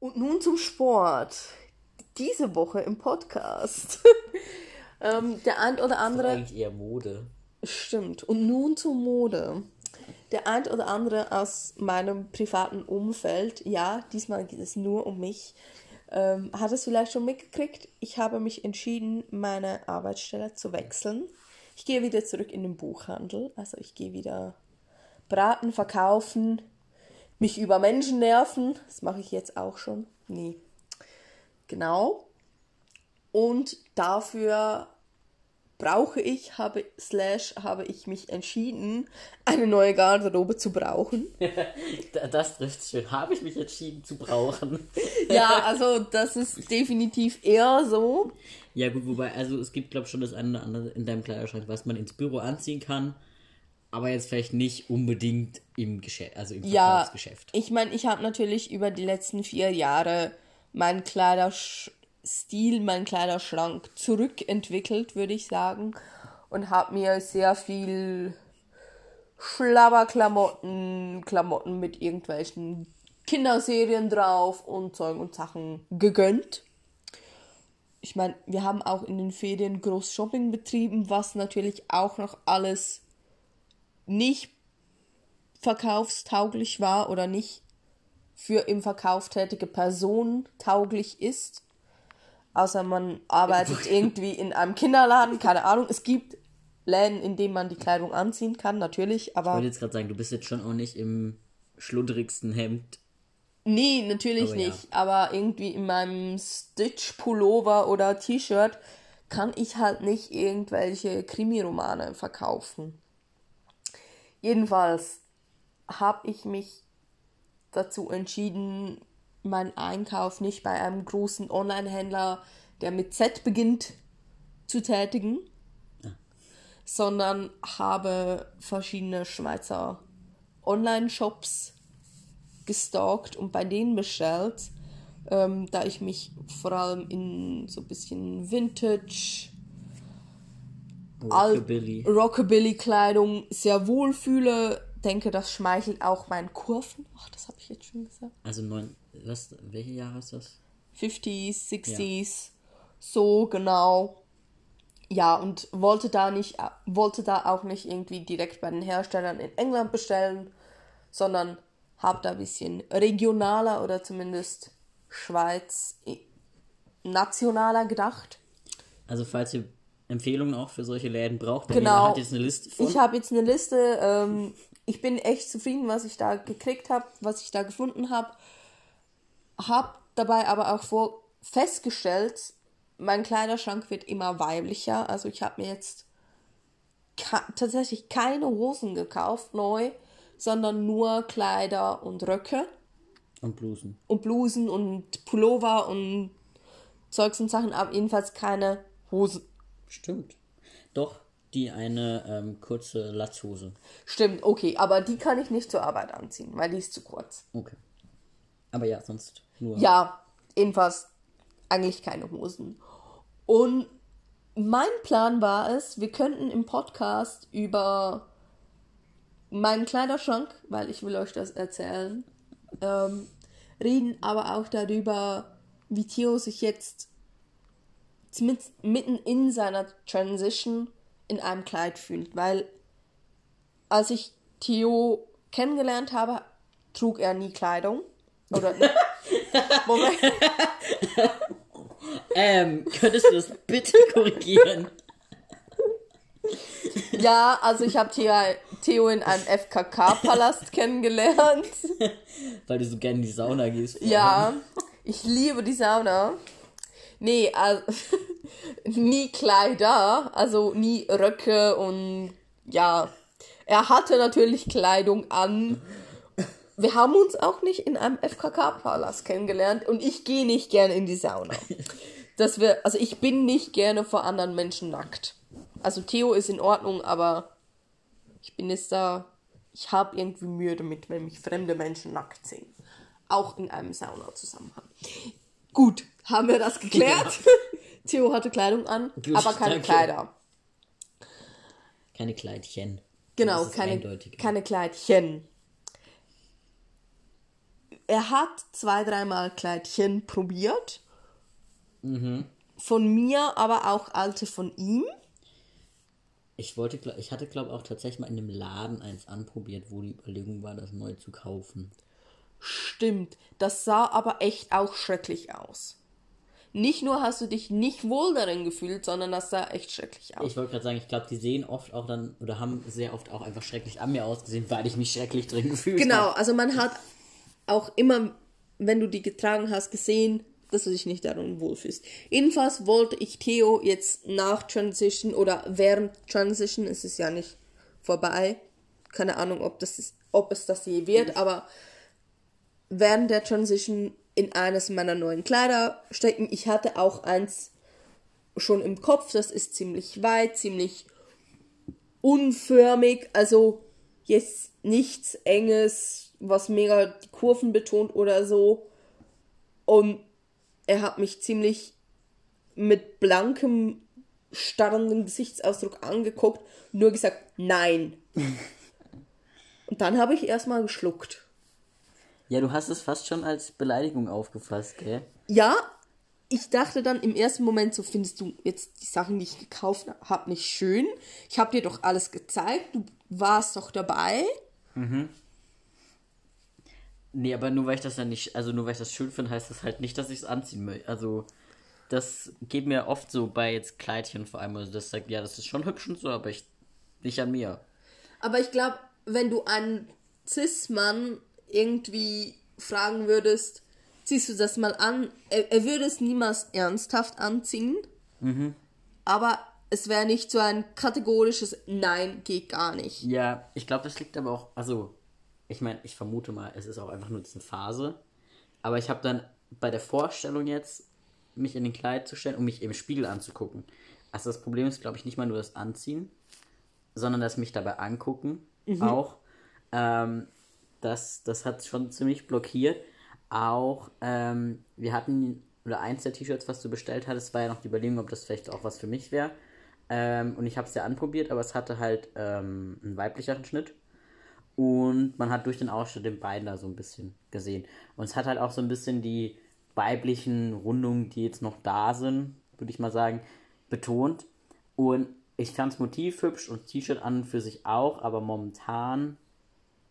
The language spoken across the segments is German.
Und nun zum Sport. Diese Woche im Podcast. ähm, der ein oder andere. Das ist eigentlich eher Mode. Stimmt. Und nun zur Mode. Der ein oder andere aus meinem privaten Umfeld, ja, diesmal geht es nur um mich, ähm, hat es vielleicht schon mitgekriegt. Ich habe mich entschieden, meine Arbeitsstelle zu wechseln. Ich gehe wieder zurück in den Buchhandel. Also ich gehe wieder braten, verkaufen, mich über Menschen nerven. Das mache ich jetzt auch schon. Nee. Genau. Und dafür brauche ich, habe, slash, habe ich mich entschieden, eine neue Garderobe zu brauchen. das trifft schön. Habe ich mich entschieden zu brauchen. ja, also das ist definitiv eher so. Ja gut, wobei, also es gibt glaube ich schon das eine oder andere in deinem Kleiderschrank, was man ins Büro anziehen kann, aber jetzt vielleicht nicht unbedingt im Geschäft, also im. Ja, ich meine, ich habe natürlich über die letzten vier Jahre meinen Kleiderschrank Stil, mein Kleiderschrank zurückentwickelt, würde ich sagen. Und habe mir sehr viel Schlabberklamotten, Klamotten mit irgendwelchen Kinderserien drauf und Zeug und Sachen gegönnt. Ich meine, wir haben auch in den Ferien groß Shopping betrieben, was natürlich auch noch alles nicht verkaufstauglich war oder nicht für im Verkauf tätige Personen tauglich ist außer man arbeitet irgendwie in einem Kinderladen, keine Ahnung. Es gibt Läden, in denen man die Kleidung anziehen kann, natürlich, aber. Ich wollte jetzt gerade sagen, du bist jetzt schon auch nicht im schludrigsten Hemd. Nee, natürlich aber nicht. Ja. Aber irgendwie in meinem Stitch-Pullover oder T-Shirt kann ich halt nicht irgendwelche Krimiromane verkaufen. Jedenfalls habe ich mich dazu entschieden, meinen Einkauf nicht bei einem großen Online-Händler, der mit Z beginnt, zu tätigen, ja. sondern habe verschiedene Schweizer Online-Shops gestalkt und bei denen bestellt, ähm, da ich mich vor allem in so ein bisschen Vintage, Rockabilly. Rockabilly-Kleidung sehr wohl fühle. Denke, das schmeichelt auch meinen Kurven. Ach, das habe ich jetzt schon gesagt. Also neun, was, welche Jahre ist das? 50s, 60s, ja. so genau. Ja, und wollte da nicht, wollte da auch nicht irgendwie direkt bei den Herstellern in England bestellen, sondern habe da ein bisschen regionaler oder zumindest Schweiz nationaler gedacht. Also falls ihr Empfehlungen auch für solche Läden braucht, genau. hat jetzt eine Liste von. Ich habe jetzt eine Liste. Ähm, ich bin echt zufrieden, was ich da gekriegt habe, was ich da gefunden habe habe dabei aber auch vor festgestellt, mein Kleiderschrank wird immer weiblicher. Also ich habe mir jetzt tatsächlich keine Hosen gekauft neu, sondern nur Kleider und Röcke. Und Blusen. Und Blusen und Pullover und Zeugs und Sachen, aber jedenfalls keine Hosen. Stimmt. Doch, die eine ähm, kurze Latzhose. Stimmt, okay, aber die kann ich nicht zur Arbeit anziehen, weil die ist zu kurz. Okay. Aber ja, sonst nur. Ja, jedenfalls eigentlich keine Hosen. Und mein Plan war es, wir könnten im Podcast über meinen Kleiderschrank, weil ich will euch das erzählen, ähm, reden, aber auch darüber, wie Theo sich jetzt mitten in seiner Transition in einem Kleid fühlt. Weil als ich Theo kennengelernt habe, trug er nie Kleidung. Oder. Moment. ähm, könntest du das bitte korrigieren? Ja, also ich habe Theo in einem FKK-Palast kennengelernt. Weil du so gerne in die Sauna gehst. Vorhin. Ja, ich liebe die Sauna. Nee, also, nie Kleider, also nie Röcke und ja, er hatte natürlich Kleidung an wir haben uns auch nicht in einem FKK-Palast kennengelernt und ich gehe nicht gerne in die Sauna. Dass wir, also ich bin nicht gerne vor anderen Menschen nackt. Also Theo ist in Ordnung, aber ich bin jetzt da, ich habe irgendwie Mühe damit, wenn mich fremde Menschen nackt sehen. Auch in einem Sauna-Zusammenhang. Gut, haben wir das geklärt? Ja. Theo hatte Kleidung an, Gut, aber keine danke. Kleider. Keine Kleidchen. Genau, keine, keine Kleidchen. er hat zwei, dreimal Kleidchen probiert. Von mir, aber auch alte von ihm. Ich wollte, ich hatte glaube auch tatsächlich mal in einem Laden eins anprobiert, wo die Überlegung war, das neu zu kaufen. Stimmt, das sah aber echt auch schrecklich aus. Nicht nur hast du dich nicht wohl darin gefühlt, sondern das sah echt schrecklich aus. Ich wollte gerade sagen, ich glaube, die sehen oft auch dann, oder haben sehr oft auch einfach schrecklich an mir ausgesehen, weil ich mich schrecklich drin gefühlt Genau, habe. also man hat auch immer, wenn du die getragen hast, gesehen, dass du dich nicht darin wohlfühlst. Jedenfalls wollte ich Theo jetzt nach Transition oder während Transition, es ist ja nicht vorbei, keine Ahnung, ob, das ist, ob es das je wird, aber während der Transition in eines meiner neuen Kleider stecken. Ich hatte auch eins schon im Kopf, das ist ziemlich weit, ziemlich unförmig, also jetzt nichts Enges, was mega die Kurven betont oder so. Und er hat mich ziemlich mit blankem, starrendem Gesichtsausdruck angeguckt nur gesagt, nein. und dann habe ich erstmal geschluckt. Ja, du hast es fast schon als Beleidigung aufgefasst, gell? Ja, ich dachte dann im ersten Moment so, findest du jetzt die Sachen, die ich gekauft habe, nicht schön? Ich habe dir doch alles gezeigt, du warst doch dabei. Nee, aber nur weil ich das dann nicht, also nur weil ich das schön finde, heißt das halt nicht, dass ich es anziehen möchte. Also, das geht mir oft so bei jetzt Kleidchen vor allem. Also, das sagt, ja, das ist schon hübsch und so, aber ich, nicht an mir. Aber ich glaube, wenn du einen Cis-Mann irgendwie fragen würdest, ziehst du das mal an, er, er würde es niemals ernsthaft anziehen, aber es wäre nicht so ein kategorisches Nein, geht gar nicht. Ja, ich glaube, das liegt aber auch, also, ich meine, ich vermute mal, es ist auch einfach nur diese Phase. Aber ich habe dann bei der Vorstellung jetzt, mich in den Kleid zu stellen, um mich im Spiegel anzugucken. Also das Problem ist, glaube ich, nicht mal nur das Anziehen, sondern das mich dabei angucken auch. Ähm, das, das hat schon ziemlich blockiert. Auch, ähm, wir hatten, oder eins der T-Shirts, was du bestellt hattest, war ja noch die Überlegung, ob das vielleicht auch was für mich wäre. Ähm, und ich habe es ja anprobiert, aber es hatte halt ähm, einen weiblicheren Schnitt. Und man hat durch den Ausschnitt den Bein da so ein bisschen gesehen. Und es hat halt auch so ein bisschen die weiblichen Rundungen, die jetzt noch da sind, würde ich mal sagen, betont. Und ich fand das Motiv hübsch und T-Shirt an und für sich auch, aber momentan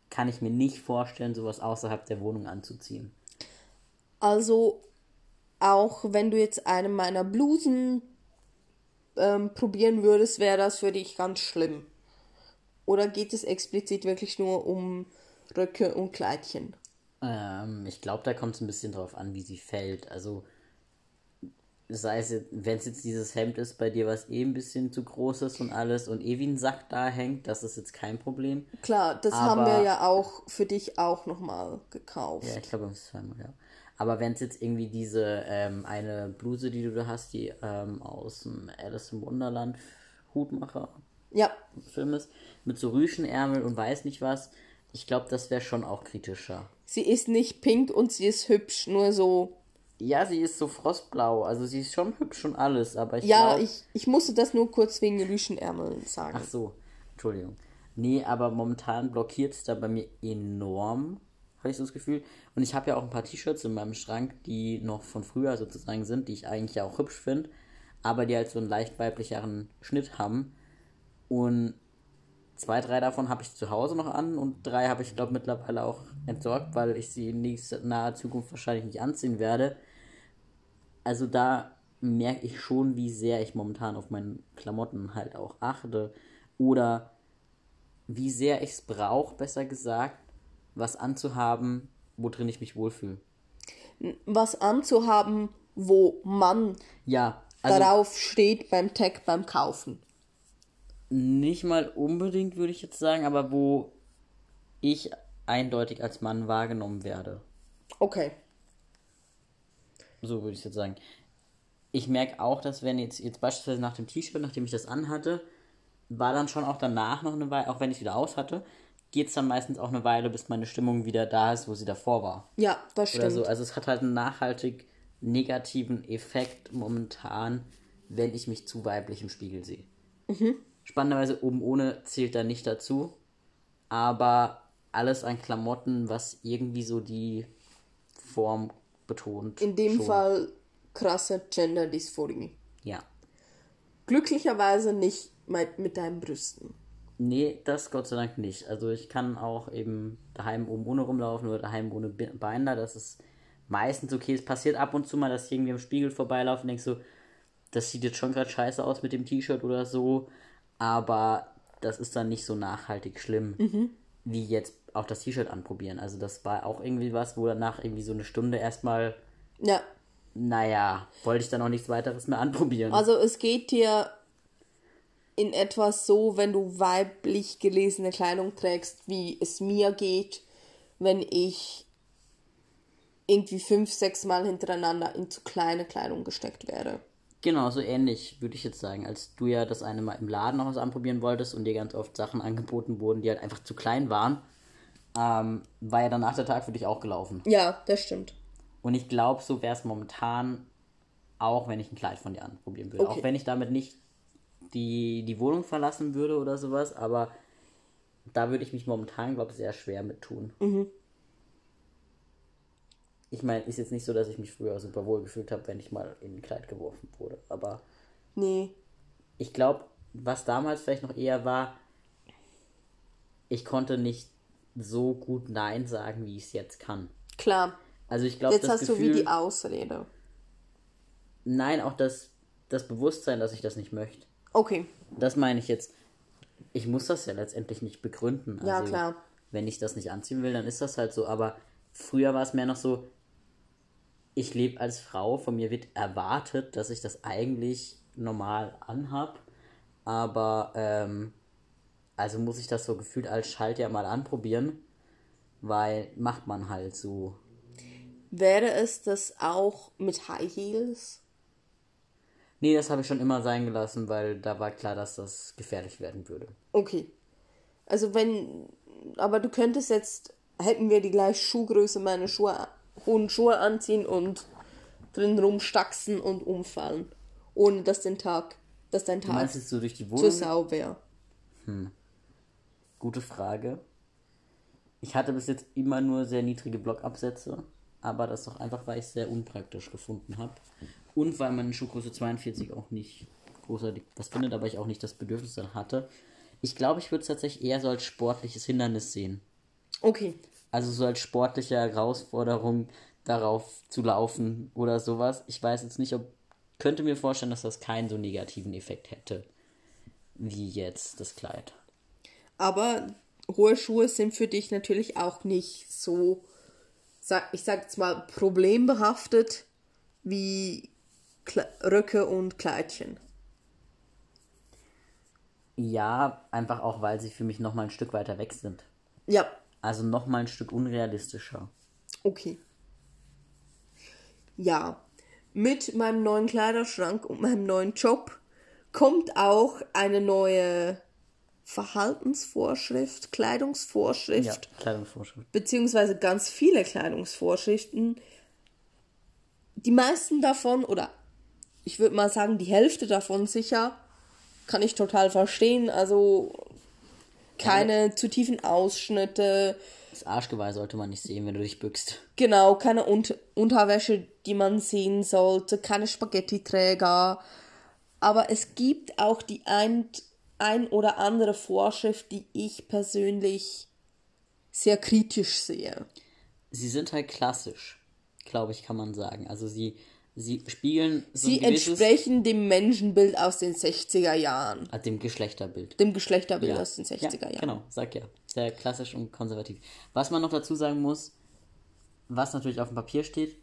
kann ich mir nicht vorstellen, sowas außerhalb der Wohnung anzuziehen. Also, auch wenn du jetzt eine meiner Blusen ähm, probieren würdest, wäre das für dich ganz schlimm. Oder geht es explizit wirklich nur um Röcke und Kleidchen? Ähm, ich glaube, da kommt es ein bisschen drauf an, wie sie fällt. Also, sei es, wenn es jetzt dieses Hemd ist bei dir, was eh ein bisschen zu groß ist und alles und eh wie ein Sack da hängt, das ist jetzt kein Problem. Klar, das haben Aber- wir ja auch für dich auch nochmal gekauft. Ja, ich glaube, es ist zweimal, ja. Aber wenn es jetzt irgendwie diese ähm, eine Bluse, die du da hast, die ähm, aus dem Alice im Wunderland Hutmacher Ja, Film ist, mit so Rüschenärmel und weiß nicht was, ich glaube, das wäre schon auch kritischer. sie ist nicht pink und sie ist hübsch, nur so. Ja, sie ist so frostblau, also sie ist schon hübsch und alles, aber ich Ja, glaub- ich, ich musste das nur kurz wegen Rüschenärmeln sagen. Ach so, Entschuldigung. Nee, aber momentan blockiert es da bei mir enorm, habe ich so das Gefühl. Und ich habe ja auch ein paar T-Shirts in meinem Schrank, die noch von früher sozusagen sind, die ich eigentlich ja auch hübsch finde, aber die halt so einen leicht weiblicheren Schnitt haben. Und zwei, drei davon habe ich zu Hause noch an und drei habe ich, glaube mittlerweile auch entsorgt, weil ich sie in nächster naher Zukunft wahrscheinlich nicht anziehen werde. Also da merke ich schon, wie sehr ich momentan auf meine Klamotten halt auch achte. Oder wie sehr ich es brauche, besser gesagt, was anzuhaben, wo drin ich mich wohlfühle. Was anzuhaben, wo man Ja, also darauf steht beim Tag beim Kaufen. nicht mal unbedingt, würde ich jetzt sagen, aber wo ich eindeutig als Mann wahrgenommen werde. Okay. So würde ich jetzt sagen. Ich merke auch, dass wenn jetzt, jetzt beispielsweise nach dem T-Shirt, nachdem ich das anhatte, war dann schon auch danach noch eine Weile, auch wenn ich es wieder aus hatte, geht es dann meistens auch eine Weile, bis meine Stimmung wieder da ist, wo sie davor war. Ja, das Oder stimmt. so. Also es hat halt einen nachhaltig negativen Effekt momentan, wenn ich mich zu weiblich im Spiegel sehe. Spannenderweise oben ohne zählt da nicht dazu, aber alles an Klamotten, was irgendwie so die Form betont. In dem schon. Fall krasse Gender Dysphorie. Ja. Glücklicherweise nicht mit, deinen Brüsten. Nee, das Gott sei Dank nicht. Also ich kann auch eben daheim oben ohne rumlaufen oder daheim ohne Be- Binder. Das ist meistens okay. Es passiert ab und zu mal, dass ich irgendwie am Spiegel vorbeilaufe und denk so, das sieht jetzt schon gerade scheiße aus mit dem T-Shirt oder so. Aber das ist dann nicht so nachhaltig schlimm, wie jetzt auch das T-Shirt anprobieren. Also das war auch irgendwie was, wo danach irgendwie so eine Stunde erstmal, Ja, naja, wollte ich dann auch nichts weiteres mehr anprobieren. also es geht dir in etwas so, wenn du weiblich gelesene Kleidung trägst, wie es mir geht, wenn ich irgendwie fünf, sechs Mal hintereinander in zu kleine Kleidung gesteckt werde. Genau, so ähnlich würde ich jetzt sagen, als du ja das eine Mal im Laden noch was anprobieren wolltest und dir ganz oft Sachen angeboten wurden, die halt einfach zu klein waren, ähm, war ja danach der Tag für dich auch gelaufen. Ja, das stimmt. Und ich glaube, so wäre es momentan auch, wenn ich ein Kleid von dir anprobieren würde. Okay. Auch wenn ich damit nicht die, die Wohnung verlassen würde oder sowas, aber da würde ich mich momentan, glaube ich, sehr schwer mit tun. Ich meine, ist jetzt nicht so, dass ich mich früher super wohl gefühlt habe, wenn ich mal in ein Kleid geworfen wurde, aber Nee. ich glaube, was damals vielleicht noch eher war, ich konnte nicht so gut Nein sagen, wie ich es jetzt kann. Klar. Also ich glaube, Jetzt hast du Gefühl, wie die Ausrede. nein, auch das, das Bewusstsein, dass ich das nicht möchte. Okay. Das meine ich jetzt. Ich muss das ja letztendlich nicht begründen. Ja, Also, klar. Wenn ich das nicht anziehen will, dann ist das halt so. Aber früher war es mehr noch so, ich lebe als Frau, von mir wird erwartet, dass ich das eigentlich normal anhab. Aber, ähm, also muss ich das so gefühlt als Schaltjahr mal anprobieren, weil macht man halt so. Wäre es das auch mit High Heels? Nee, das habe ich schon immer sein gelassen, weil da war klar, dass das gefährlich werden würde. Okay. Also wenn, aber du könntest jetzt, hätten wir die gleiche Schuhgröße, meine Schuhe, hohen Schuhe anziehen und drin rumstaxen und umfallen. Ohne dass den Tag, dass dein Du Tag meinst so durch die Wohnung? Sau wäre. Gute Frage. Ich hatte bis jetzt immer nur sehr niedrige Blockabsätze, aber das doch einfach, weil ich es sehr unpraktisch gefunden habe. Und weil meine Schuhgröße 42 auch nicht großartig was findet, aber ich auch nicht das Bedürfnis dann hatte. Ich glaube, ich würde es tatsächlich eher so als sportliches Hindernis sehen. Okay. Also so als sportliche Herausforderung darauf zu laufen oder sowas. Ich weiß jetzt nicht, ob. Könnte mir vorstellen, dass das keinen so negativen Effekt hätte. Wie jetzt das Kleid. Aber hohe Schuhe sind für dich natürlich auch nicht so, ich sag jetzt mal, problembehaftet wie Kle Röcke und Kleidchen. Ja, einfach auch, weil sie für mich nochmal ein Stück weiter weg sind. Ja, Also nochmal ein Stück unrealistischer. okay. Ja, mit meinem neuen Kleiderschrank und meinem neuen Job kommt auch eine neue Verhaltensvorschrift, Kleidungsvorschrift. Ja, Kleidungsvorschrift. beziehungsweise ganz viele Kleidungsvorschriften. Die meisten davon, oder ich würde mal sagen, die Hälfte davon sicher, kann ich total verstehen. Also keine zu tiefen Ausschnitte, Das Arschgeweih sollte man nicht sehen, wenn du dich bückst. genau, keine Un Unterwäsche, die man sehen sollte, keine Spaghetti-Träger. Aber es gibt auch die ein, ein oder andere Vorschrift, die ich persönlich sehr kritisch sehe. Sie sind halt klassisch, glaube ich, kann man sagen. Also sie, sie spiegeln so Sie entsprechen dem Menschenbild aus den 60er Jahren. Ah, dem Geschlechterbild. Dem Geschlechterbild aus den 60er ja, Jahren. Genau, sag ja. Sehr klassisch und konservativ. Was man noch dazu sagen muss, was natürlich auf dem Papier steht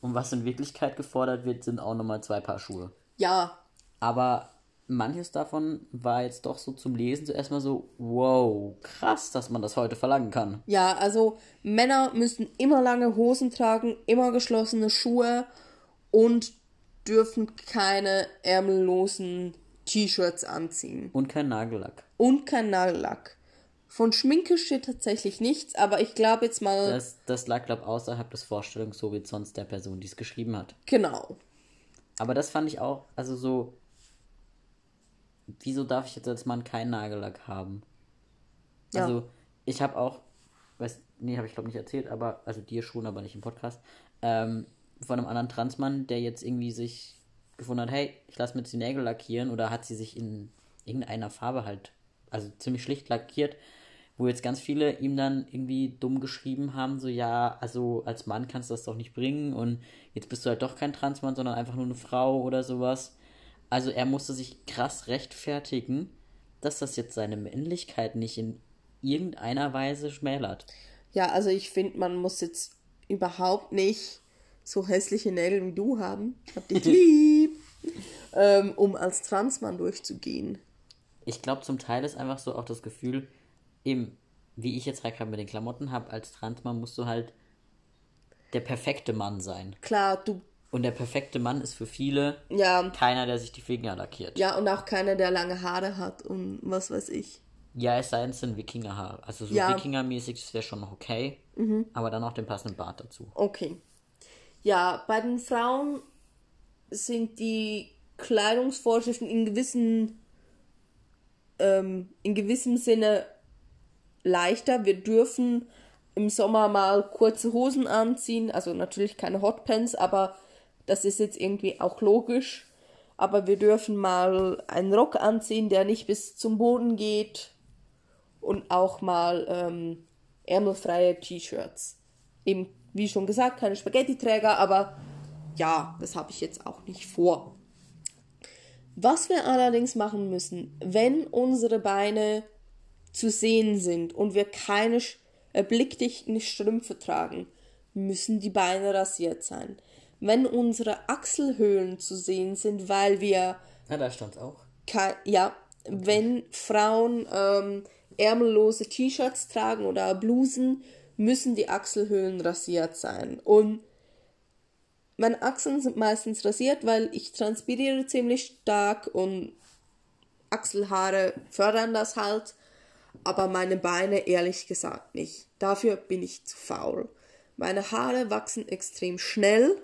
und was in Wirklichkeit gefordert wird, sind auch nochmal zwei Paar Schuhe. Ja, Aber manches davon war jetzt doch so zum Lesen zuerst mal so, wow, krass, dass man das heute verlangen kann. ja, also Männer müssen immer lange Hosen tragen, immer geschlossene Schuhe und dürfen keine ärmellosen T-Shirts anziehen. Und kein Nagellack. Und kein Nagellack. Von Schminke steht tatsächlich nichts, aber ich glaube jetzt mal, Das, das lag, glaube ich, außerhalb des Vorstellungshorizonts der Person, die es geschrieben hat. genau. Aber das fand ich auch, also so, wieso darf ich jetzt als Mann keinen Nagellack haben? Ja. Also, ich habe auch, weiß, nee, habe ich glaube nicht erzählt, aber, also dir schon, aber nicht im Podcast. ähm, von einem anderen Transmann, der jetzt irgendwie sich gefunden hat, hey, ich lasse mir jetzt die Nägel lackieren oder hat sie sich in irgendeiner Farbe halt, also ziemlich schlicht lackiert, wo jetzt ganz viele ihm dann irgendwie dumm geschrieben haben, so ja, also als Mann kannst du das doch nicht bringen und jetzt bist du halt doch kein Transmann, sondern einfach nur eine Frau oder sowas. Also er musste sich krass rechtfertigen, dass das jetzt seine Männlichkeit nicht in irgendeiner Weise schmälert. Ja, also ich finde, man muss jetzt überhaupt nicht so hässliche Nägel wie du haben. Ich hab dich lieb. ähm, um als Transmann durchzugehen. Ich glaube, zum Teil ist einfach so auch das Gefühl, eben, wie ich jetzt halt gerade mit den Klamotten habe, als Transmann musst du halt der perfekte Mann sein. Klar, du. Und der perfekte Mann ist für viele Ja. keiner, der sich die Finger lackiert. Ja, und auch keiner, der lange Haare hat und was weiß ich. Ja, es sei denn, es sind Wikingerhaare. Also so Ja. Wikingermäßig, das wäre schon noch okay. Aber dann auch den passenden Bart dazu. Okay. Ja, bei den Frauen sind die Kleidungsvorschriften in gewissen, ähm, in gewissem Sinne leichter. Wir dürfen im Sommer mal kurze Hosen anziehen, also natürlich keine Hotpants, aber das ist jetzt irgendwie auch logisch. Aber wir dürfen mal einen Rock anziehen, der nicht bis zum Boden geht und auch mal ähm, ärmelfreie T-Shirts. Eben, wie schon gesagt, keine Spaghetti-Träger, aber ja, das habe ich jetzt auch nicht vor. Was wir allerdings machen müssen, wenn unsere Beine zu sehen sind und wir keine äh, blickdichten Strümpfe tragen, müssen die Beine rasiert sein. Wenn unsere Achselhöhlen zu sehen sind, weil wir Ja, da stand auch. Ja, wenn Frauen ähm, ärmellose T-Shirts tragen oder Blusen, müssen die Achselhöhlen rasiert sein. Und meine Achseln sind meistens rasiert, weil ich transpiriere ziemlich stark und Achselhaare fördern das halt. Aber meine Beine ehrlich gesagt nicht. Dafür bin ich zu faul. Meine Haare wachsen extrem schnell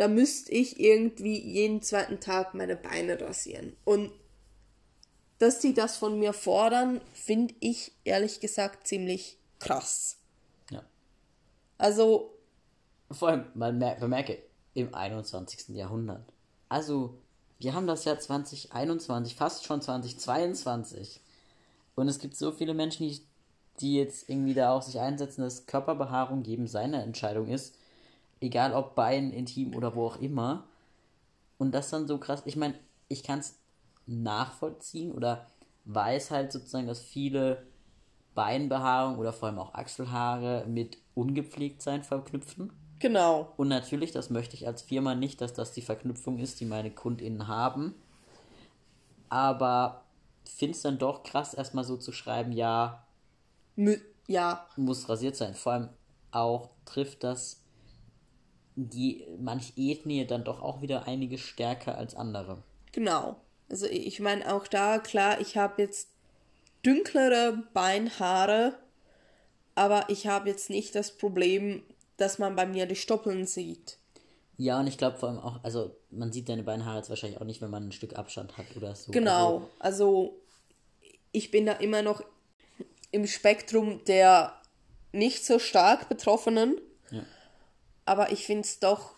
da müsste ich irgendwie jeden zweiten Tag meine Beine rasieren. Und dass die das von mir fordern, finde ich ehrlich gesagt ziemlich krass. Ja. Also, Vor allem, man mer bemerke, im 21. Jahrhundert. Also, wir haben das Jahr 2021, fast schon 2022. Und es gibt so viele Menschen, die, die jetzt irgendwie da auch sich einsetzen, dass Körperbehaarung jedem seine Entscheidung ist. Egal ob Bein, Intim oder wo auch immer. Und das dann so krass. Ich meine, ich kann es nachvollziehen oder weiß halt sozusagen, dass viele Beinbehaarung oder vor allem auch Achselhaare mit Ungepflegtsein verknüpfen. genau. Und natürlich, das möchte ich als Firma nicht, dass das die Verknüpfung ist, die meine KundInnen haben. Aber finde es dann doch krass, erstmal so zu schreiben, ja, Mü ja, muss rasiert sein. Vor allem auch trifft das die manch Ethnie dann doch auch wieder einige stärker als andere. genau. Also ich meine auch da, klar, ich habe jetzt dünklere Beinhaare, aber ich habe jetzt nicht das Problem, dass man bei mir die Stoppeln sieht. Ja, und ich glaube vor allem auch, also man sieht deine Beinhaare jetzt wahrscheinlich auch nicht, wenn man ein Stück Abstand hat oder so. Genau, also ich bin da immer noch im Spektrum der nicht so stark Betroffenen. Aber ich finde es doch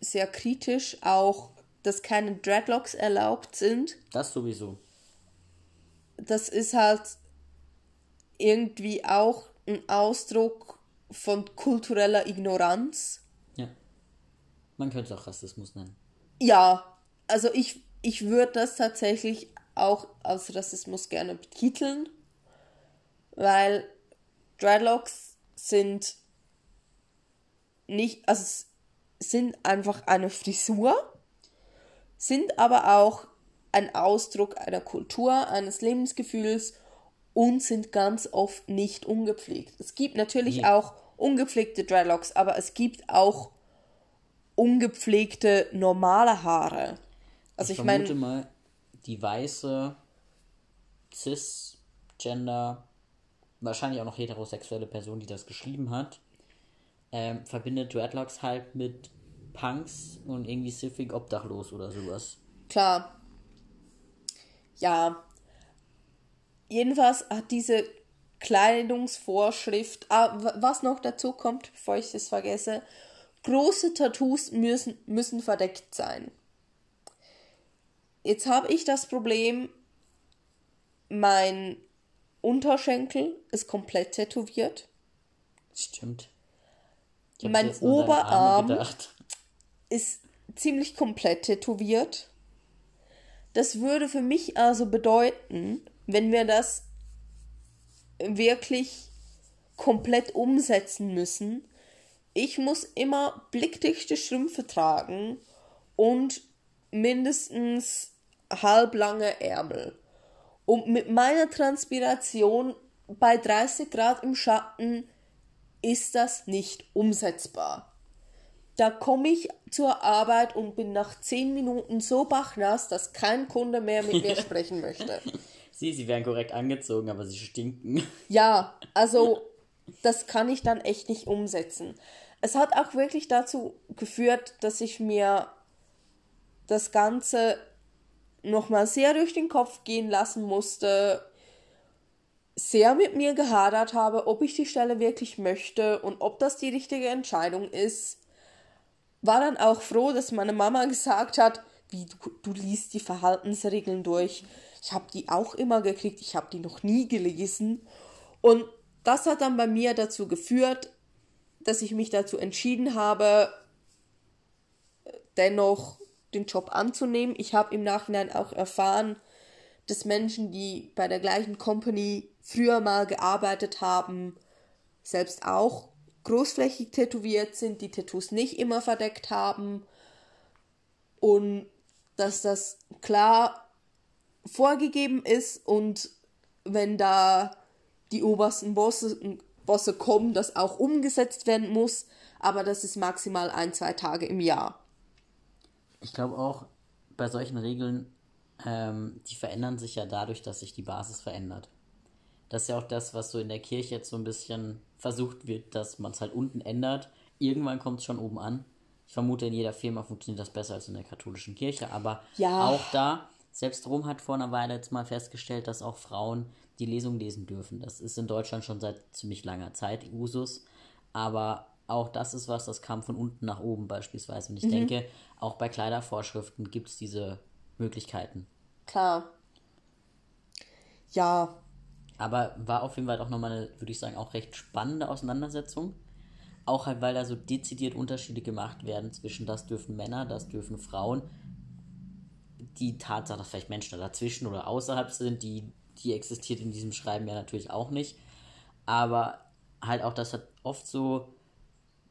sehr kritisch, auch dass keine Dreadlocks erlaubt sind. Das sowieso. Das ist halt irgendwie auch ein Ausdruck von kultureller Ignoranz. Ja. Man könnte es auch Rassismus nennen. Ja, also ich, ich würde das tatsächlich auch als Rassismus gerne betiteln, weil Dreadlocks sind nicht, also es sind einfach eine Frisur, sind aber auch ein Ausdruck einer Kultur, eines Lebensgefühls und sind ganz oft nicht ungepflegt. Es gibt natürlich Nee. auch ungepflegte Dreadlocks, aber es gibt auch ungepflegte normale Haare. Also ich, ich vermute meine, mal, die weiße Cisgender, wahrscheinlich auch noch heterosexuelle Person, die das geschrieben hat, ähm, verbindet Dreadlocks halt mit Punks und irgendwie Civic obdachlos oder sowas. klar. Ja. Jedenfalls hat diese Kleidungsvorschrift, ah, was noch dazu kommt, bevor ich das vergesse, große Tattoos müssen, müssen verdeckt sein. Jetzt habe ich das Problem, mein Unterschenkel ist komplett tätowiert. Stimmt. Ich Mein Oberarm ist ziemlich komplett tätowiert. Das würde für mich also bedeuten, wenn wir das wirklich komplett umsetzen müssen, ich muss immer blickdichte Strümpfe tragen und mindestens halblange Ärmel. Und mit meiner Transpiration bei 30 Grad im Schatten ist das nicht umsetzbar. Da komme ich zur Arbeit und bin nach 10 Minuten so bachnass, dass kein Kunde mehr mit mir sprechen möchte. Sie, sie werden korrekt angezogen, aber sie stinken. Ja, also das kann ich dann echt nicht umsetzen. Es hat auch wirklich dazu geführt, dass ich mir das Ganze nochmal sehr durch den Kopf gehen lassen musste, sehr mit mir gehadert habe, ob ich die Stelle wirklich möchte und ob das die richtige Entscheidung ist. War dann auch froh, dass meine Mama gesagt hat, wie du, du liest die Verhaltensregeln durch. Ich habe die auch immer gekriegt, ich habe die noch nie gelesen. Und das hat dann bei mir dazu geführt, dass ich mich dazu entschieden habe, dennoch den Job anzunehmen. Ich habe im Nachhinein auch erfahren, dass Menschen, die bei der gleichen Company früher mal gearbeitet haben, selbst auch großflächig tätowiert sind, die Tattoos nicht immer verdeckt haben und dass das klar vorgegeben ist und wenn da die obersten Bosse, Bosse kommen, das auch umgesetzt werden muss, aber das ist maximal ein, zwei Tage im Jahr. Ich glaube auch, bei solchen Regeln, ähm, die verändern sich ja dadurch, dass sich die Basis verändert. Das ist ja auch das, was so in der Kirche jetzt so ein bisschen versucht wird, dass man es halt unten ändert. Irgendwann kommt es schon oben an. Ich vermute, in jeder Firma funktioniert das besser als in der katholischen Kirche, aber Ja. auch da, selbst Rom hat vor einer Weile jetzt mal festgestellt, dass auch Frauen die Lesung lesen dürfen. Das ist in Deutschland schon seit ziemlich langer Zeit Usus, aber auch das ist was, das kam von unten nach oben beispielsweise. Und ich denke, auch bei Kleidervorschriften gibt es diese Möglichkeiten. Klar. Ja, Aber war auf jeden Fall auch nochmal eine, würde ich sagen, auch recht spannende Auseinandersetzung. Auch halt, weil da so dezidiert Unterschiede gemacht werden zwischen das dürfen Männer, das dürfen Frauen. Die Tatsache, dass vielleicht Menschen da dazwischen oder außerhalb sind, die, die existiert in diesem Schreiben ja natürlich auch nicht. Aber halt auch, dass halt oft so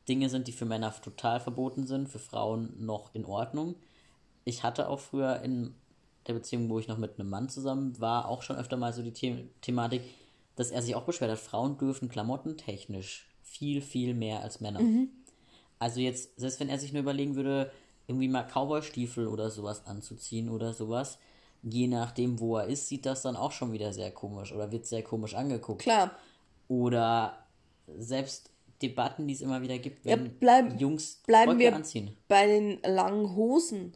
Dinge sind, die für Männer total verboten sind, für Frauen noch in Ordnung. Ich hatte auch früher in der Beziehung, wo ich noch mit einem Mann zusammen war, auch schon öfter mal so die The Thematik, dass er sich auch beschwert hat, Frauen dürfen klamottentechnisch viel, viel mehr als Männer. Also jetzt, selbst wenn er sich nur überlegen würde, irgendwie mal Cowboy-Stiefel oder sowas anzuziehen oder sowas, je nachdem, wo er ist, sieht das dann auch schon wieder sehr komisch oder wird sehr komisch angeguckt. klar. Oder selbst Debatten, die es immer wieder gibt, Ja, wenn bleib- Jungs bleiben Röcke wir anziehen. bei den langen Hosen.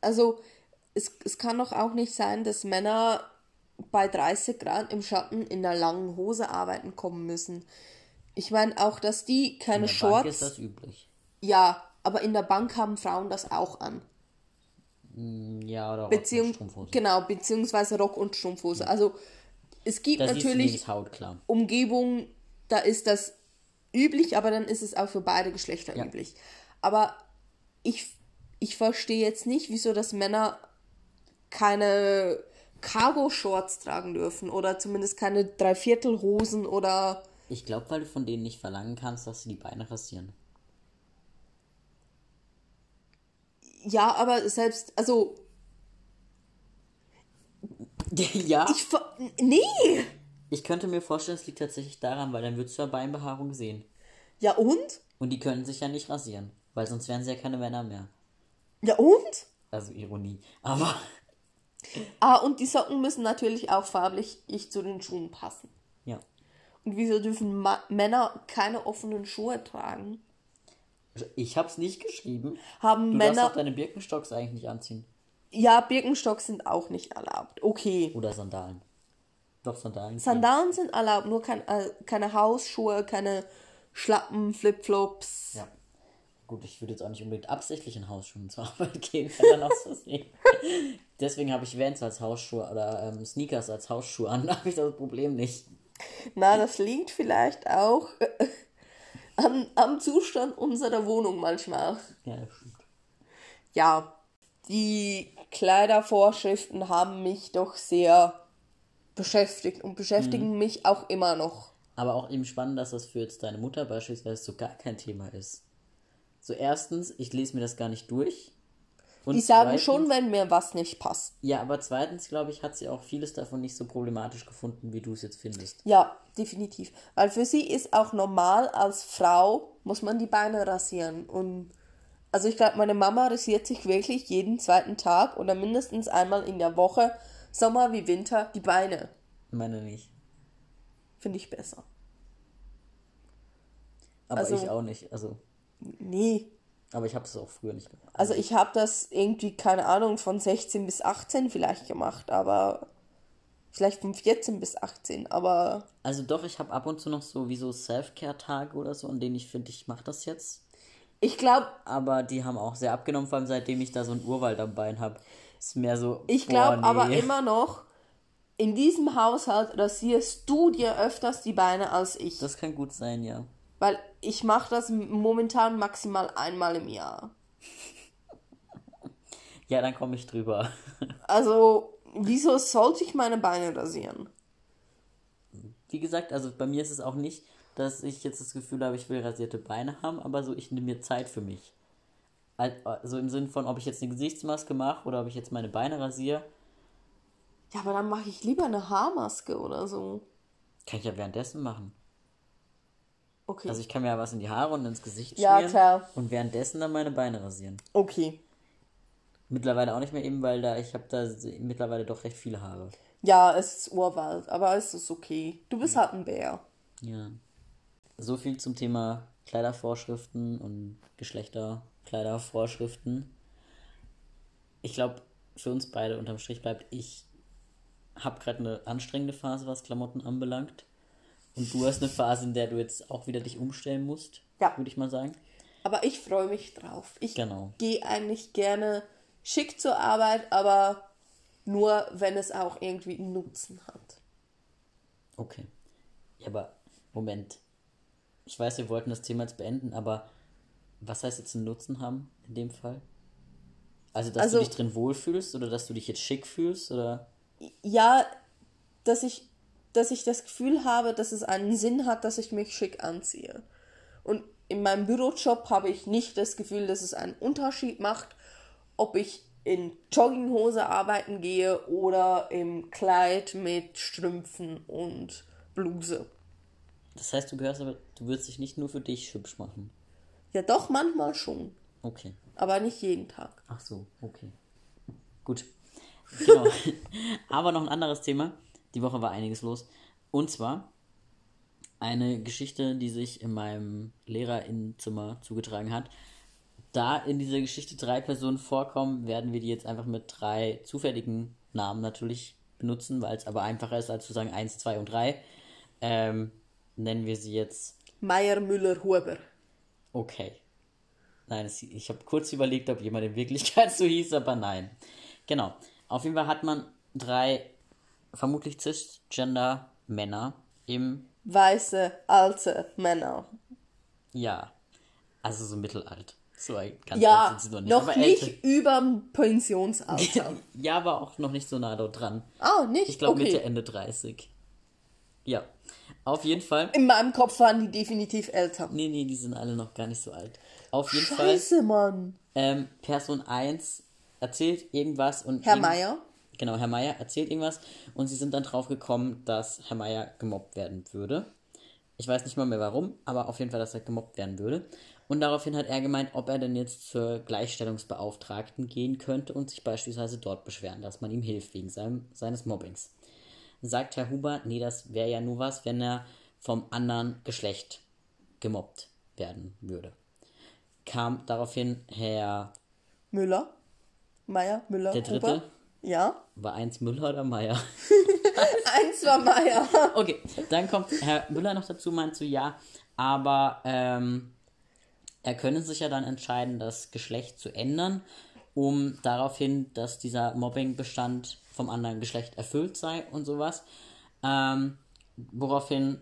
Also, es, es kann doch auch nicht sein, dass Männer bei 30 Grad im Schatten in einer langen Hose arbeiten kommen müssen. Ich meine auch, dass die keine In der Bank ist Shorts. das üblich. Ja, aber in der Bank haben Frauen das auch an. Ja, oder Rock Beziehung, mit Strumpfhosen. genau, beziehungsweise Rock und Strumpfhose. Also es gibt Da siehst du natürlich wenigstens Haut, klar. Umgebung, da ist das üblich, aber dann ist es auch für beide Geschlechter Ja. üblich. Aber ich, ich verstehe jetzt nicht, wieso das Männer keine Cargo-Shorts tragen dürfen oder zumindest keine Dreiviertelhosen oder Ich glaube, weil du von denen nicht verlangen kannst, dass sie die Beine rasieren. ja, aber selbst, also ja. ich ver nee, Ich könnte mir vorstellen, es liegt tatsächlich daran, weil dann würdest du ja Beinbehaarung sehen. ja und? Und die können sich ja nicht rasieren, weil sonst wären sie ja keine Männer mehr. Ja und? Also Ironie. Aber Ah, und die Socken müssen natürlich auch farblich ich zu den Schuhen passen. ja. Und wieso dürfen Ma Männer keine offenen Schuhe tragen? Ich hab's nicht geschrieben. Haben Du darfst Männer. auch deine Birkenstocks eigentlich nicht anziehen. Ja, Birkenstocks sind auch nicht erlaubt. Okay. Oder Sandalen. Doch, Sandalen. Sandalen sind erlaubt, nur kein, äh, keine Hausschuhe, keine Schlappen, Flipflops. Ja. Gut, ich würde jetzt auch nicht unbedingt absichtlich in Hausschuhen zur Arbeit gehen, wenn dann aus Versehen. Deswegen habe ich Vans als Hausschuhe oder ähm, Sneakers als Hausschuhe an. Da habe ich das Problem nicht. Na, das liegt vielleicht auch äh, am, am Zustand unserer Wohnung manchmal. Ja, das stimmt. Ja, die Kleidervorschriften haben mich doch sehr beschäftigt und beschäftigen mich auch immer noch. Aber auch eben spannend, dass das für jetzt deine Mutter beispielsweise so gar kein Thema ist. So erstens, ich lese mir das gar nicht durch. Und Die sagen zweitens- schon, wenn mir was nicht passt. Ja, aber zweitens, glaube ich, hat sie auch vieles davon nicht so problematisch gefunden, wie du es jetzt findest. Ja, definitiv. Weil für sie ist auch normal, als Frau muss man die Beine rasieren. Und also ich glaube, meine Mama rasiert sich wirklich jeden zweiten Tag oder mindestens einmal in der Woche, Sommer wie Winter, die Beine. Meine nicht. Finde ich besser. Aber Also- ich auch nicht. Also, Nee. Aber ich habe es auch früher nicht gemacht. Also ich habe das irgendwie, keine Ahnung, von 16 bis 18 vielleicht gemacht, aber vielleicht von 14 bis 18, aber Also doch, ich habe ab und zu noch so wie so Self-Care-Tage oder so, an denen ich finde, ich mache das jetzt. ich glaube, Aber die haben auch sehr abgenommen, vor allem seitdem ich da so einen Urwald am Bein habe. Ist mehr so. ich glaube nee. aber immer noch, in diesem Haushalt rasierst du dir öfters die Beine als ich. Das kann gut sein, ja. Weil ich mache das momentan maximal einmal im Jahr. Ja, dann komme ich drüber. Also, wieso sollte ich meine Beine rasieren? Wie gesagt, also bei mir ist es auch nicht, dass ich jetzt das Gefühl habe, ich will rasierte Beine haben, aber so, ich nehme mir Zeit für mich. Al- Also im Sinn von, ob ich jetzt eine Gesichtsmaske mache oder ob ich jetzt meine Beine rasiere, Ja, aber dann mache ich lieber eine Haarmaske oder so. kann ich ja währenddessen machen. Okay. Also ich kann mir ja was in die Haare und ins Gesicht Ja, schmieren klar. und währenddessen dann meine Beine rasieren. okay. Mittlerweile auch nicht mehr eben, weil da ich habe da mittlerweile doch recht viele Haare. Ja, es ist Urwald, aber es ist okay. Du bist halt ein Bär. Ja. So viel zum Thema Kleidervorschriften und Geschlechterkleidervorschriften. Ich glaube, für uns beide unterm Strich bleibt, ich habe gerade eine anstrengende Phase, was Klamotten anbelangt. Und du hast eine Phase, in der du jetzt auch wieder dich umstellen musst, Ja. würde ich mal sagen. Aber ich freue mich drauf. Ich Genau. gehe eigentlich gerne schick zur Arbeit, aber nur, wenn es auch irgendwie einen Nutzen hat. Okay. Ja, aber Moment. Ich weiß, wir wollten das Thema jetzt beenden, aber was heißt jetzt einen Nutzen haben in dem Fall? Also, dass Also- du dich drin wohlfühlst oder dass du dich jetzt schick fühlst oder Ja, dass ich, dass ich das Gefühl habe, dass es einen Sinn hat, dass ich mich schick anziehe. Und in meinem Bürojob habe ich nicht das Gefühl, dass es einen Unterschied macht, ob ich in Jogginghose arbeiten gehe oder im Kleid mit Strümpfen und Bluse. Das heißt, du gehörst aber, du würdest dich nicht nur für dich hübsch machen. Ja, doch, manchmal schon. Okay. Aber nicht jeden Tag. Ach so, okay. Gut. Genau. aber noch ein anderes Thema. Die Woche war einiges los. Und zwar eine Geschichte, die sich in meinem Lehrerinnenzimmer zugetragen hat. Da in dieser Geschichte drei Personen vorkommen, werden wir die jetzt einfach mit drei zufälligen Namen natürlich benutzen, weil es aber einfacher ist, als zu sagen 1, 2 und 3. Ähm, nennen wir sie jetzt Meier, Müller, Huber. Okay. Nein, es, ich habe kurz überlegt, ob jemand in Wirklichkeit so hieß, aber nein. Genau. Auf jeden Fall hat man drei vermutlich Cisgender-Männer im, Weiße, alte Männer. ja, also so mittelalt. So ganz alt Ja, sind sie noch nicht. noch aber nicht älter. überm Pensionsalter. Ja, aber auch noch nicht so nah dort dran. Ah, nicht? Ich glaube okay. Mitte, Ende 30. Ja. Auf jeden Fall. In meinem Kopf waren die definitiv älter. Nee, nee, die sind alle noch gar nicht so alt. Auf jeden Fall. Scheiße, Mann. Ähm, Person 1 erzählt irgendwas und. Herr Meier. Genau, Herr Meier erzählt irgendwas und sie sind dann drauf gekommen, dass Herr Meier gemobbt werden würde. Ich weiß nicht mal mehr warum, aber auf jeden Fall, dass er gemobbt werden würde. Und daraufhin hat er gemeint, ob er denn jetzt zur Gleichstellungsbeauftragten gehen könnte und sich beispielsweise dort beschweren, dass man ihm hilft wegen seinem, seines Mobbings. Sagt Herr Huber, nee, das wäre ja nur was, wenn er vom anderen Geschlecht gemobbt werden würde. Kam daraufhin Herr, Müller. Meier, Müller. der Dritte, Huber. Ja. war eins Müller oder Meier? Eins war Meier. Okay, dann kommt Herr Müller noch dazu, meint so, ja, aber ähm, er könne sich ja dann entscheiden, das Geschlecht zu ändern, um daraufhin, dass dieser Mobbingbestand vom anderen Geschlecht erfüllt sei und sowas. Ähm, woraufhin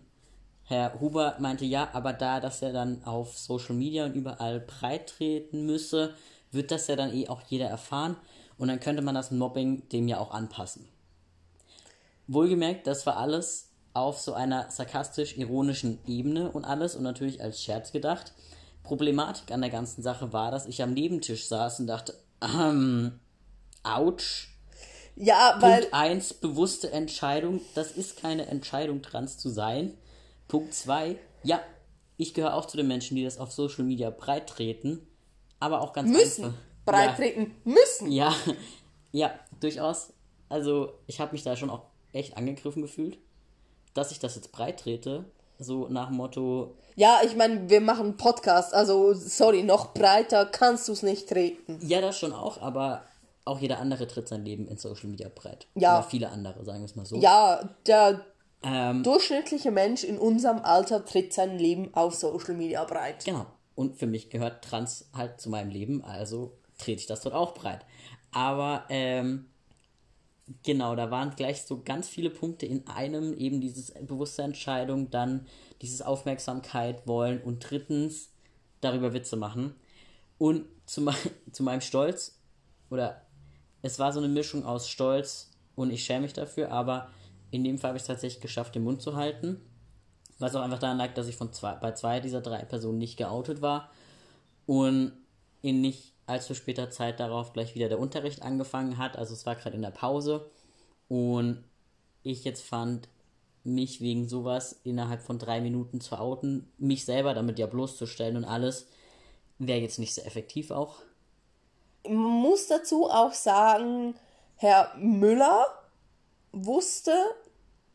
Herr Huber meinte, ja, aber da dass er dann auf Social Media und überall breit treten müsse, wird das ja dann eh auch jeder erfahren und dann könnte man das Mobbing dem ja auch anpassen. Wohlgemerkt, das war alles auf so einer sarkastisch-ironischen Ebene und alles und natürlich als Scherz gedacht. Problematik an der ganzen Sache war, dass ich am Nebentisch saß und dachte, ähm, ouch. Ja, weil. Punkt 1, bewusste Entscheidung. Das ist keine Entscheidung, trans zu sein. Punkt 2, ja, ich gehöre auch zu den Menschen, die das auf Social Media breit treten, aber auch ganz müssen. einfach. Breit ja, müssen. ja, ja, durchaus. Also, ich habe mich da schon auch echt angegriffen gefühlt, dass ich das jetzt breit trete. So nach dem Motto, Ja, ich meine, wir machen einen Podcast, also sorry, noch breiter kannst du es nicht treten. ja, das schon auch, aber auch jeder andere tritt sein Leben in Social Media breit. Ja. Oder viele andere, sagen wir es mal so. Ja, der Ähm, durchschnittliche Mensch in unserem Alter tritt sein Leben auf Social Media breit. Genau. Und für mich gehört Trans halt zu meinem Leben, also trete ich das dort auch breit. Aber ähm, genau, da waren gleich so ganz viele Punkte in einem, eben dieses bewusste Entscheidung, dann dieses Aufmerksamkeit wollen und drittens darüber Witze machen. Und zu, zu meinem Stolz, oder es war so eine Mischung aus Stolz und ich schäme mich dafür, aber in dem Fall habe ich es tatsächlich geschafft, den Mund zu halten. Was auch einfach daran lag, dass ich von zwei, bei zwei dieser drei Personen nicht geoutet war und in nicht allzu später Zeit darauf gleich wieder der Unterricht angefangen hat. Also es war gerade in der Pause und ich jetzt fand, mich wegen sowas innerhalb von drei Minuten zu outen, mich selber damit ja bloßzustellen und alles, wäre jetzt nicht sehr effektiv auch. Man muss dazu auch sagen, Herr Müller wusste,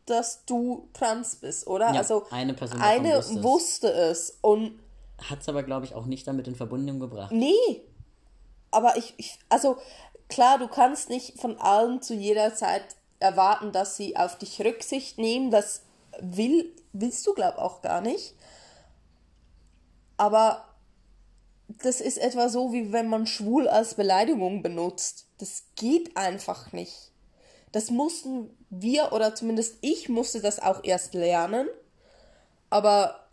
dass du trans bist, oder? Ja, also eine Person eine wusste es. wusste es und Hat es aber, glaube ich, auch nicht damit in Verbindung gebracht. Nee. Aber ich, ich, also klar, du kannst nicht von allen zu jeder Zeit erwarten, dass sie auf dich Rücksicht nehmen. Das will, willst du, glaub auch gar nicht. Aber das ist etwa so, wie wenn man schwul als Beleidigung benutzt. Das geht einfach nicht. Das mussten wir, oder zumindest ich musste das auch erst lernen. Aber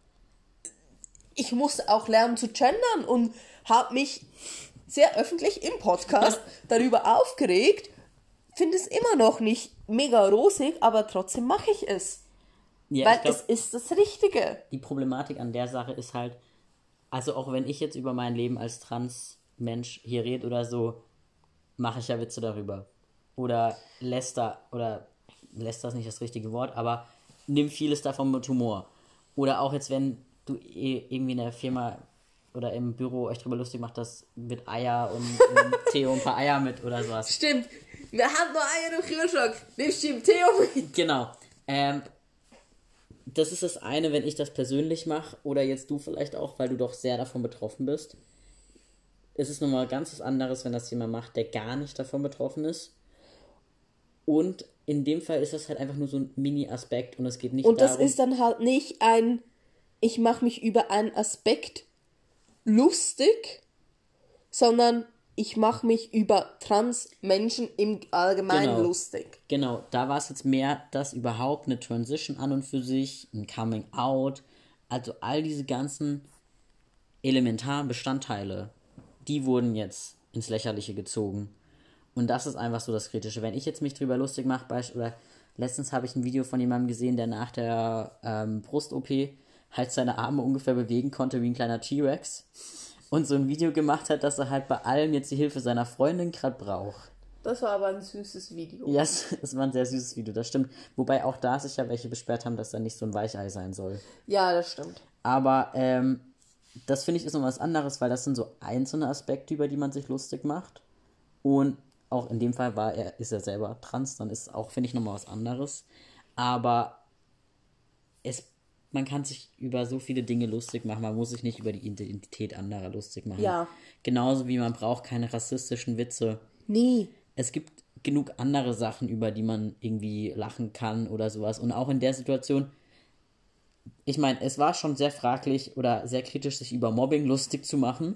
ich musste auch lernen zu gendern und habe mich sehr öffentlich im Podcast darüber aufgeregt. Finde es immer noch nicht mega rosig, aber trotzdem mache ich es. Ja, weil ich glaub, es ist das Richtige. die Problematik an der Sache ist halt, also auch wenn ich jetzt über mein Leben als Trans-Mensch hier rede oder so, mache ich ja Witze darüber. Oder läster, oder läster ist nicht das richtige Wort, aber nimm vieles davon mit Humor. Oder auch jetzt, wenn du eh irgendwie in der Firma oder im Büro euch drüber lustig macht, dass mit Eier und, und Theo ein paar Eier mit oder sowas. Stimmt. Wir haben nur Eier im Kühlschrank. Nimmst du ihm Theo mit? Genau. Ähm, das ist das eine, wenn ich das persönlich mache oder jetzt du vielleicht auch, weil du doch sehr davon betroffen bist. Es ist nochmal ganz was anderes, wenn das jemand macht, der gar nicht davon betroffen ist. Und in dem Fall ist das halt einfach nur so ein Mini-Aspekt und es geht nicht Und das darum. ist dann halt nicht ein, ich mache mich über einen Aspekt lustig, sondern ich mache mich über Trans-Menschen im Allgemeinen Genau. lustig. Genau, da war es jetzt mehr, dass überhaupt eine Transition an und für sich, ein Coming Out, also all diese ganzen elementaren Bestandteile, die wurden jetzt ins Lächerliche gezogen. Und das ist einfach so das Kritische. Wenn ich jetzt mich drüber lustig mache, oder letztens habe ich ein Video von jemandem gesehen, der nach der ähm, Brust-OP halt seine Arme ungefähr bewegen konnte wie ein kleiner T-Rex. Und so ein Video gemacht hat, dass er halt bei allem jetzt die Hilfe seiner Freundin gerade braucht. Das war aber ein süßes Video. Ja, es, es war ein sehr süßes Video, das stimmt. Wobei auch da sich ja welche beschwert haben, dass da nicht so ein Weichei sein soll. Ja, das stimmt. Aber ähm, das finde ich ist noch was anderes, weil das sind so einzelne Aspekte, über die man sich lustig macht. Und auch in dem Fall war er, ist er selber trans, dann ist auch, finde ich, nochmal was anderes. Aber es, man kann sich über so viele Dinge lustig machen, man muss sich nicht über die Identität anderer lustig machen. Ja. Genauso wie man braucht keine rassistischen Witze Nie. es gibt genug andere Sachen, über die man irgendwie lachen kann oder sowas. Und auch in der Situation, ich meine, es war schon sehr fraglich oder sehr kritisch, sich über Mobbing lustig zu machen.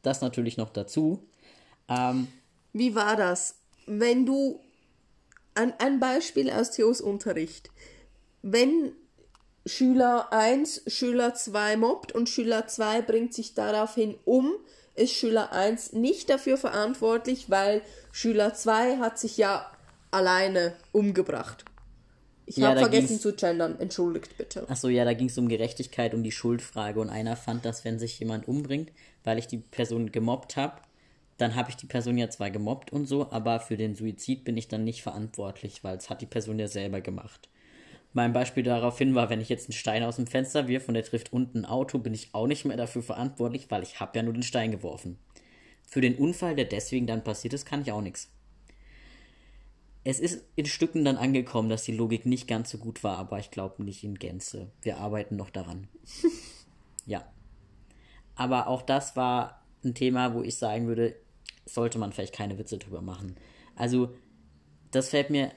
Das natürlich noch dazu. Ähm, Wie war das? Wenn du ein, ein Beispiel aus Theos Unterricht. Wenn Schüler 1 Schüler 2 mobbt und Schüler 2 bringt sich daraufhin um, ist Schüler 1 nicht dafür verantwortlich, weil Schüler 2 hat sich ja alleine umgebracht. Ich Ja, habe vergessen ging's- zu gendern, entschuldigt bitte. Achso, ja, da ging es um Gerechtigkeit, um die Schuldfrage. Und einer fand, dass wenn sich jemand umbringt, weil ich die Person gemobbt habe, dann habe ich die Person ja zwar gemobbt und so, aber für den Suizid bin ich dann nicht verantwortlich, weil es hat die Person ja selber gemacht. Mein Beispiel daraufhin war, wenn ich jetzt einen Stein aus dem Fenster wirf und der trifft unten ein Auto, bin ich auch nicht mehr dafür verantwortlich, weil ich habe ja nur den Stein geworfen. Für den Unfall, der deswegen dann passiert ist, kann ich auch nichts. Es ist in Stücken dann angekommen, dass die Logik nicht ganz so gut war, aber ich glaube nicht in Gänze. Wir arbeiten noch daran. ja. Aber auch das war ein Thema, wo ich sagen würde, sollte man vielleicht keine Witze drüber machen. Also, das fällt mir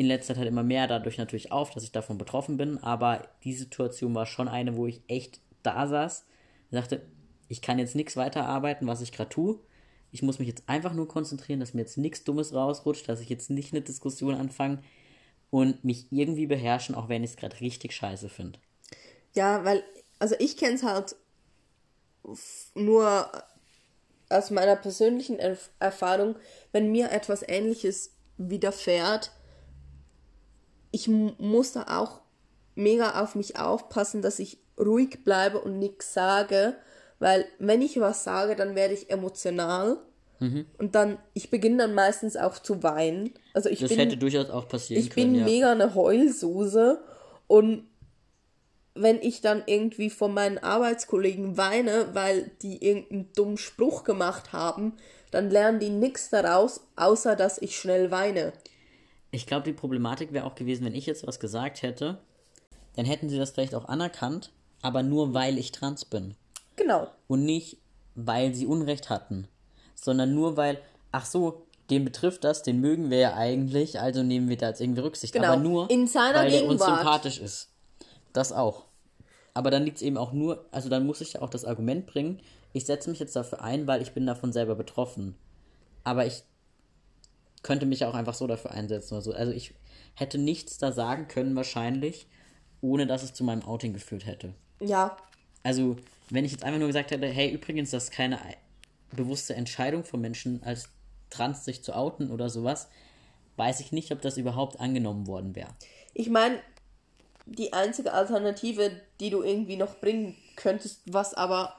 in letzter Zeit immer mehr dadurch natürlich auf, dass ich davon betroffen bin, aber die Situation war schon eine, wo ich echt da saß und dachte, ich kann jetzt nichts weiterarbeiten, was ich gerade tue. Ich muss mich jetzt einfach nur konzentrieren, dass mir jetzt nichts Dummes rausrutscht, dass ich jetzt nicht eine Diskussion anfange und mich irgendwie beherrschen, auch wenn ich es gerade richtig scheiße finde. Ja, weil, also ich kenne es halt nur aus meiner persönlichen Erf Erfahrung, wenn mir etwas Ähnliches widerfährt, ich mu- muss da auch mega auf mich aufpassen, dass ich ruhig bleibe und nichts sage, weil wenn ich was sage, dann werde ich emotional und dann, ich beginne dann meistens auch zu weinen. Also ich Das bin, hätte durchaus auch passieren ich können. bin ja. mega eine Heulsuse und wenn ich dann irgendwie von meinen Arbeitskollegen weine, weil die irgendeinen dummen Spruch gemacht haben, dann lernen die nichts daraus, außer dass ich schnell weine. Ich glaube, die Problematik wäre auch gewesen, wenn ich jetzt was gesagt hätte, dann hätten sie das vielleicht auch anerkannt, aber nur weil ich trans bin. Genau. Und nicht, weil sie Unrecht hatten, sondern nur weil, ach so, den betrifft das, den mögen wir ja eigentlich, also nehmen wir da jetzt irgendwie Rücksicht. Genau. Aber nur, In seiner weil er uns sympathisch ist. Das auch. Aber dann liegt es eben auch nur, also dann muss ich ja auch das Argument bringen, ich setze mich jetzt dafür ein, weil ich bin davon selber betroffen. Aber ich könnte mich auch einfach so dafür einsetzen oder so. Also ich hätte nichts da sagen können wahrscheinlich, ohne dass es zu meinem Outing geführt hätte. Ja. Also, wenn ich jetzt einfach nur gesagt hätte, hey, übrigens, das ist keine ei- bewusste Entscheidung von Menschen als trans sich zu outen oder sowas, weiß ich nicht, ob das überhaupt angenommen worden wäre. Ich meine, die einzige Alternative, die du irgendwie noch bringen könntest, was aber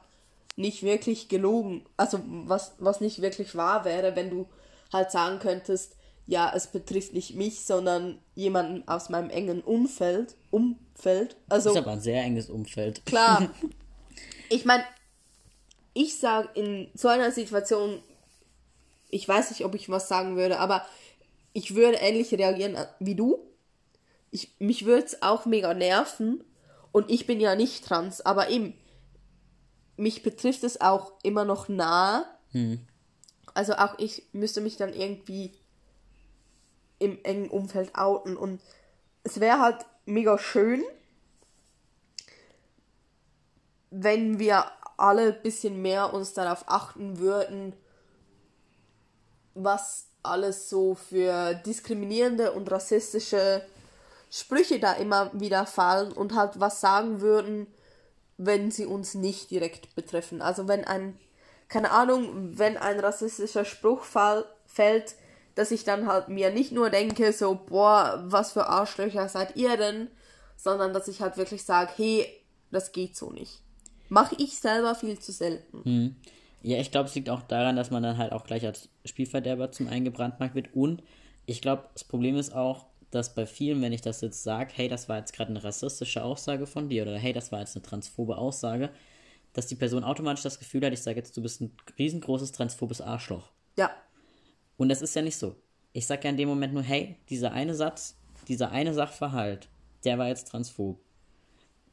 nicht wirklich gelogen, also was, was nicht wirklich wahr wäre, wenn du halt sagen könntest, ja, es betrifft nicht mich, sondern jemanden aus meinem engen Umfeld, Umfeld. Also Das ist aber ein sehr enges Umfeld. klar. ich meine, ich sage in so einer Situation, ich weiß nicht, ob ich was sagen würde, aber ich würde ähnlich reagieren wie du. Ich, mich würde es auch mega nerven und ich bin ja nicht trans, aber eben, mich betrifft es auch immer noch nah. Also auch ich müsste mich dann irgendwie im engen Umfeld outen und es wäre halt mega schön, wenn wir alle ein bisschen mehr uns darauf achten würden, was alles so für diskriminierende und rassistische Sprüche da immer wieder fallen und halt was sagen würden, wenn sie uns nicht direkt betreffen. Also wenn ein, keine Ahnung, wenn ein rassistischer Spruch fall, fällt, dass ich dann halt mir nicht nur denke, so, boah, was für Arschlöcher seid ihr denn, sondern dass ich halt wirklich sage, hey, das geht so nicht. Mache ich selber viel zu selten. Ja, ich glaube, es liegt auch daran, dass man dann halt auch gleich als Spielverderber zum eingebrandmarkt wird. Und ich glaube, das Problem ist auch, dass bei vielen, wenn ich das jetzt sage, hey, das war jetzt gerade eine rassistische Aussage von dir oder hey, das war jetzt eine transphobe Aussage, dass die Person automatisch das Gefühl hat, ich sage jetzt, du bist ein riesengroßes transphobes Arschloch. Ja, Und das ist ja nicht so. Ich sage ja in dem Moment nur, hey, dieser eine Satz, dieser eine Sachverhalt, der war jetzt transphob.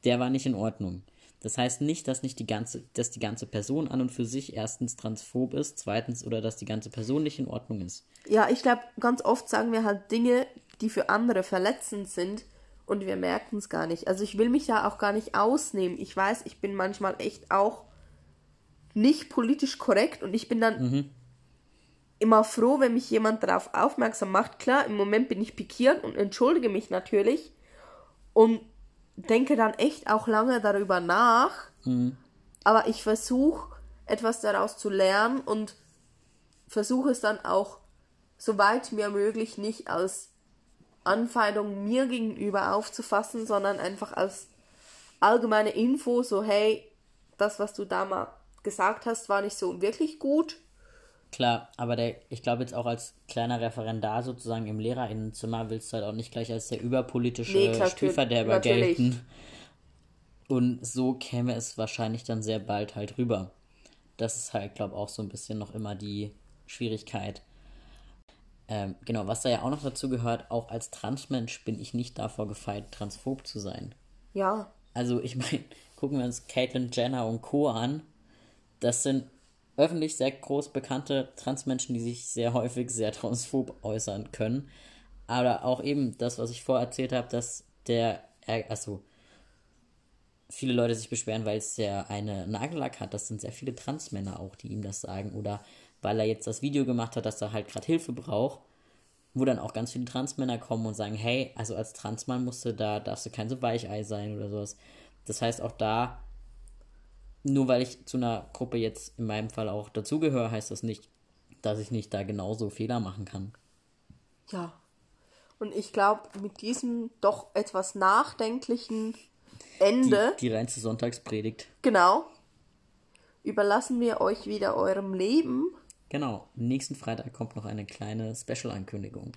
Der war nicht in Ordnung. Das heißt nicht, dass nicht die ganze, dass die ganze Person an und für sich erstens transphob ist, zweitens oder dass die ganze Person nicht in Ordnung ist. Ja, ich glaube, ganz oft sagen wir halt Dinge, die für andere verletzend sind und wir merken es gar nicht. Also ich will mich da auch gar nicht ausnehmen. Ich weiß, ich bin manchmal echt auch nicht politisch korrekt und ich bin dann Mhm. immer froh, wenn mich jemand darauf aufmerksam macht. Klar, im Moment bin ich pikiert und entschuldige mich natürlich und denke dann echt auch lange darüber nach. Aber ich versuche etwas daraus zu lernen und versuche es dann auch so weit mir möglich nicht als Anfeindung mir gegenüber aufzufassen, sondern einfach als allgemeine Info, so hey, das, was du da mal gesagt hast, war nicht so wirklich gut. Klar, aber der, ich glaube jetzt auch als kleiner Referendar sozusagen im Lehrerinnenzimmer willst du halt auch nicht gleich als der überpolitische Nee, klar, Spielverderber natürlich. gelten. Und so käme es wahrscheinlich dann sehr bald halt rüber. Das ist halt, glaube auch so ein bisschen noch immer die Schwierigkeit. Ähm, genau, was da ja auch noch dazu gehört, auch als Transmensch bin ich nicht davor gefeit, transphob zu sein. Ja, Also ich meine, gucken wir uns Caitlyn Jenner und Co. an. Das sind öffentlich sehr groß bekannte Transmenschen, die sich sehr häufig sehr transphob äußern können. Aber auch eben das, was ich vorher erzählt habe, dass der, also viele Leute sich beschweren, weil es ja eine Nagellack hat. Das sind sehr viele Transmänner auch, die ihm das sagen. Oder weil er jetzt das Video gemacht hat, dass er halt gerade Hilfe braucht wo dann auch ganz viele Transmänner kommen und sagen, hey, also als Transmann musst du da, darfst du kein so Weichei sein oder sowas. Das heißt auch da, nur weil ich zu einer Gruppe jetzt in meinem Fall auch dazugehöre, heißt das nicht, dass ich nicht da genauso Fehler machen kann. ja. Und ich glaube, mit diesem doch etwas nachdenklichen Die, Ende, die reinste Sonntagspredigt. genau, überlassen wir euch wieder eurem Leben. Genau, nächsten Freitag kommt noch eine kleine Special-Ankündigung.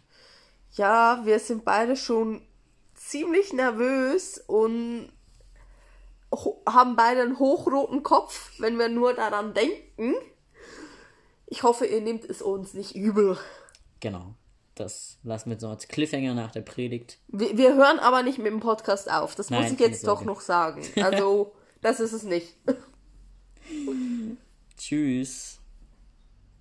Ja, wir sind beide schon ziemlich nervös und haben beide einen hochroten Kopf, wenn wir nur daran denken. Ich hoffe, ihr nehmt es uns nicht übel. Genau, das lassen wir noch als Cliffhanger nach der Predigt. Wir, wir hören aber nicht mit dem Podcast auf. Das muss Nein, ich keine jetzt doch noch sagen. Also, das ist es nicht. Tschüss.